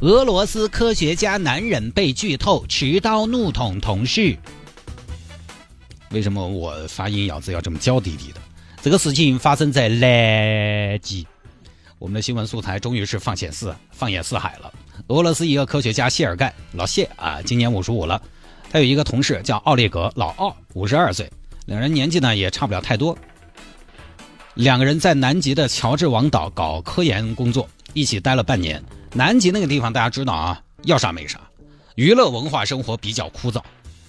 俄罗斯科学家男人被剧透，持刀怒捅同事。为什么我发音咬字要这么娇滴滴的？这个事情发生在南极。我们的新闻素材终于是放眼四放眼四海了。俄罗斯一个科学家谢尔盖老谢啊，今年五十五了。他有一个同事叫奥列格老奥，五十二岁，两人年纪呢也差不了太多。两个人在南极的乔治王岛搞科研工作，一起待了半年。南极那个地方大家知道啊，要啥没啥，娱乐文化生活比较枯燥，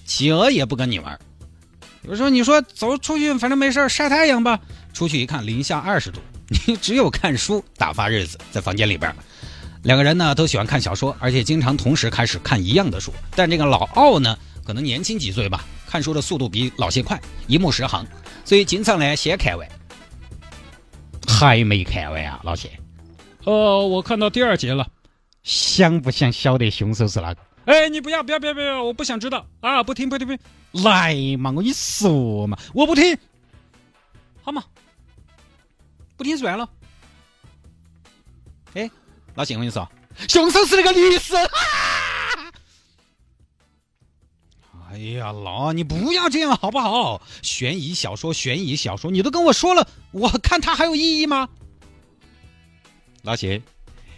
企鹅也不跟你玩。有时候你说走出去，反正没事晒太阳吧。出去一看，零下二十度，你只有看书打发日子，在房间里边。两个人呢都喜欢看小说，而且经常同时开始看一样的书。但这个老奥呢，可能年轻几岁吧，看书的速度比老谢快，一目十行，所以经常呢先看完，还没看完啊，老谢。呃，我看到第二节了，想不想晓得凶手是哪个？哎，你不要不要不要不要，我不想知道啊！不听不听不听，来嘛，我跟你说嘛，我不听，好嘛，不听算了。哎，老谢，我跟你说，凶手是那个律师。哎呀，老，你不要这样好不好？悬疑小说，悬疑小说，你都跟我说了，我看它还有意义吗？老谢，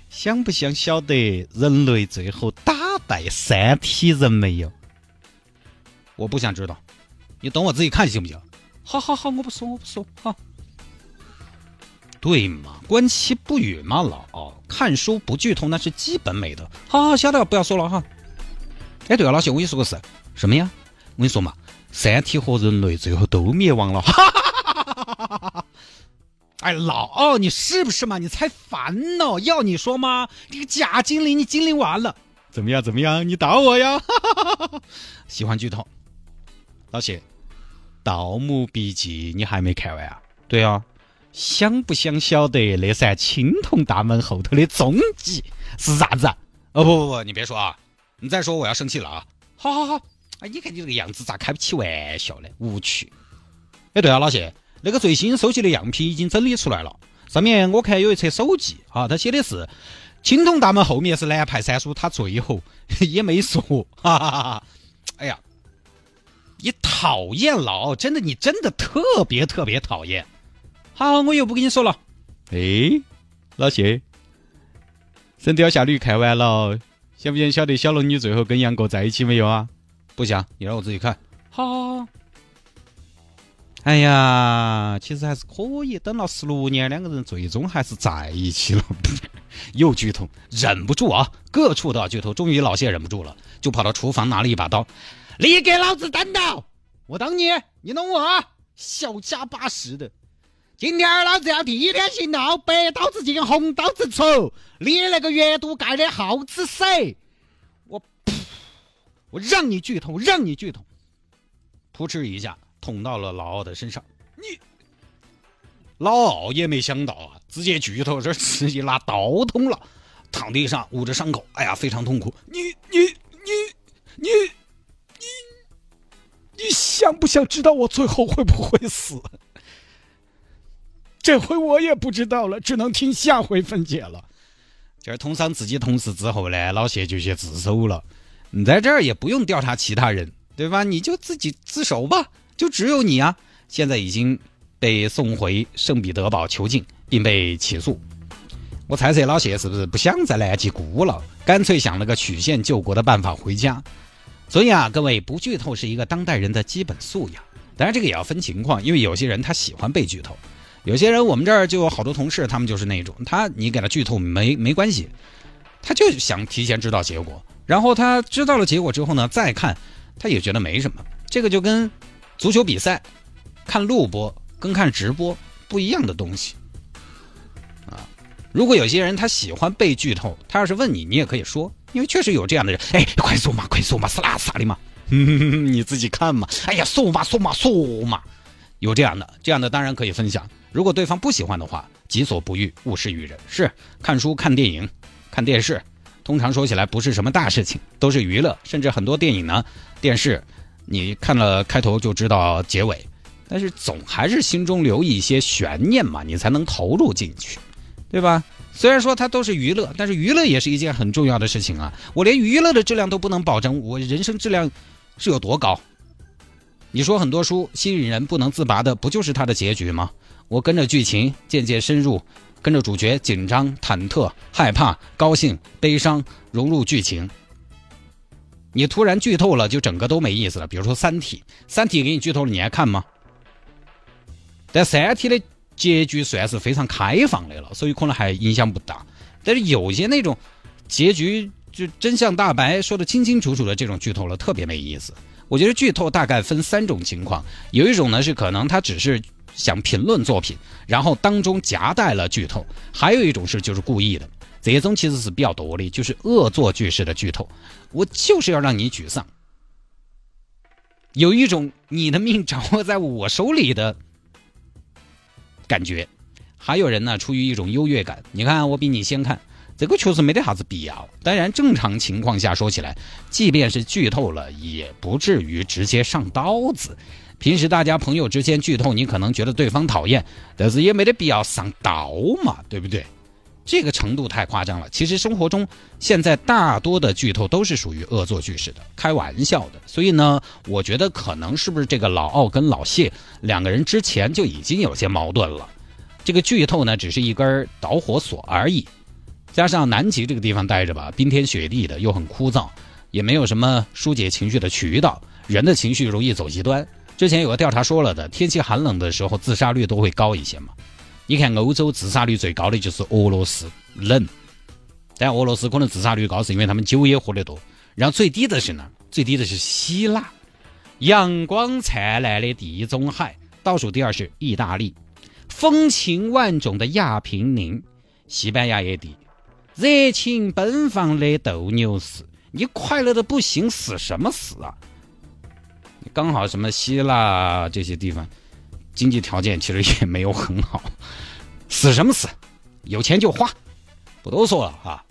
想不想晓得人类最后打败三体人没有？我不想知道，你等我自己看行不行？好好好，我不说，我不说，好。对嘛，观其不语嘛，老哦，看书不剧透那是基本美德。好好，晓得了，不要说了哈。哎，对了，老谢，我跟你说个事，什么呀？我跟你说嘛，三体和人类最后都灭亡了。哈哈哈哈哈哈！哎，老奥，你是不是嘛？你才烦呢！要你说吗？这个假精灵，你精灵完了，怎么样？怎么样？你打我呀！喜欢剧透，老谢，《盗墓笔记》你还没看完啊？对啊，想不想晓得那扇青铜大门后头的踪迹是啥子？哦不不不，你别说啊！你再说我要生气了啊！好好好，哎，你看你这个样子咋开不起玩笑呢？无趣。哎，对啊，老谢。那个最新收集的样品已经整理出来了，上面我看有一册手记啊，他写的是青铜大门后面是南派三叔，他最后 也没说，哈哈哈哈！哎呀，你讨厌了，真的，你真的特别特别讨厌。好，我又不跟你说了。哎，老谢，《神雕侠侣》看完了，想不想晓得小龙女最后跟杨过在一起没有啊？不想，你让我自己看。好好好。哎呀，其实还是可以。等了十六年，两个人最终还是在一起了。又剧痛，忍不住啊！各处都要剧痛。终于老谢忍不住了，就跑到厨房拿了一把刀，你给老子等到！我等你，你弄我啊！小家巴式的，今天老子要第一天行道，白刀子进红刀子出。你那个月度盖的耗子谁？我！我让你剧痛，让你剧痛！噗嗤一下。捅到了老奥的身上，你老奥也没想到啊，直接剧透，这直接拿刀捅了，躺地上捂着伤口，哎呀，非常痛苦。你你你你你你想不想知道我最后会不会死？这回我也不知道了，只能听下回分解了。这儿捅伤自己同事之后呢，老谢就去自首了。你在这儿也不用调查其他人，对吧？你就自己自首吧。就只有你啊！现在已经被送回圣彼得堡囚禁，并被起诉。我猜测老谢是不是不想再南极孤了，干脆想了个曲线救国的办法回家。所以啊，各位不剧透是一个当代人的基本素养。当然，这个也要分情况，因为有些人他喜欢被剧透，有些人我们这儿就有好多同事，他们就是那种，他你给他剧透没没关系，他就想提前知道结果，然后他知道了结果之后呢，再看他也觉得没什么。这个就跟。足球比赛，看录播跟看直播不一样的东西啊！如果有些人他喜欢被剧透，他要是问你，你也可以说因为确实有这样的人，哎，快说嘛，快说嘛，是哪啥的嘛？你自己看嘛。哎呀，说嘛说嘛说嘛，有这样的，这样的当然可以分享。如果对方不喜欢的话，己所不欲，勿施于人。是看书、看电影、看电视，通常说起来不是什么大事情，都是娱乐。甚至很多电影呢、电视，你看了开头就知道结尾，但是总还是心中留一些悬念嘛，你才能投入进去，对吧？虽然说它都是娱乐，但是娱乐也是一件很重要的事情啊！我连娱乐的质量都不能保证，我人生质量是有多高？你说很多书吸引人不能自拔的，不就是它的结局吗？我跟着剧情渐渐深入，跟着主角紧张、忐忑、害怕、高兴、悲伤，融入剧情。你突然剧透了，就整个都没意思了。比如说《三体》，《三体》给你剧透了，你还看吗？但《三体》的。结局算是非常开放的了，所以可能还影响不大。但是有些那种结局就真相大白说的清清楚楚的这种剧透了，特别没意思。我觉得剧透大概分三种情况，有一种呢是可能他只是想评论作品，然后当中夹带了剧透；还有一种是就是故意的，这种其实是比较多的，就是恶作剧式的剧透。我就是要让你沮丧。有一种你的命掌握在我手里的。感觉，还有人呢，出于一种优越感。你看，我比你先看，这个确实没得啥子必要。当然，正常情况下说起来，即便是剧透了，也不至于直接上刀子。平时大家朋友之间剧透，你可能觉得对方讨厌，但是也没得必要上刀嘛，对不对？这个程度太夸张了。其实生活中现在大多的剧透都是属于恶作剧式的，开玩笑的。所以呢，我觉得可能是不是这个老奥跟老谢两个人之前就已经有些矛盾了。这个剧透呢，只是一根导火索而已。加上南极这个地方待着吧，冰天雪地的，又很枯燥，也没有什么疏解情绪的渠道，人的情绪容易走极端。之前有个调查说了的，天气寒冷的时候，自杀率都会高一些嘛。你看，欧洲自杀率最高的就是俄罗斯，冷。但俄罗斯可能自杀率高，是因为他们酒也喝得多。然后最低的是呢？最低的是希腊，阳光灿烂的地中海。倒数第二是意大利，风情万种的亚平宁，西班牙也低。热情奔放的斗牛士，你快乐的不行，死什么死啊？刚好什么希腊这些地方。经济条件其实也没有很好，死什么死？有钱就花，不多说了啊。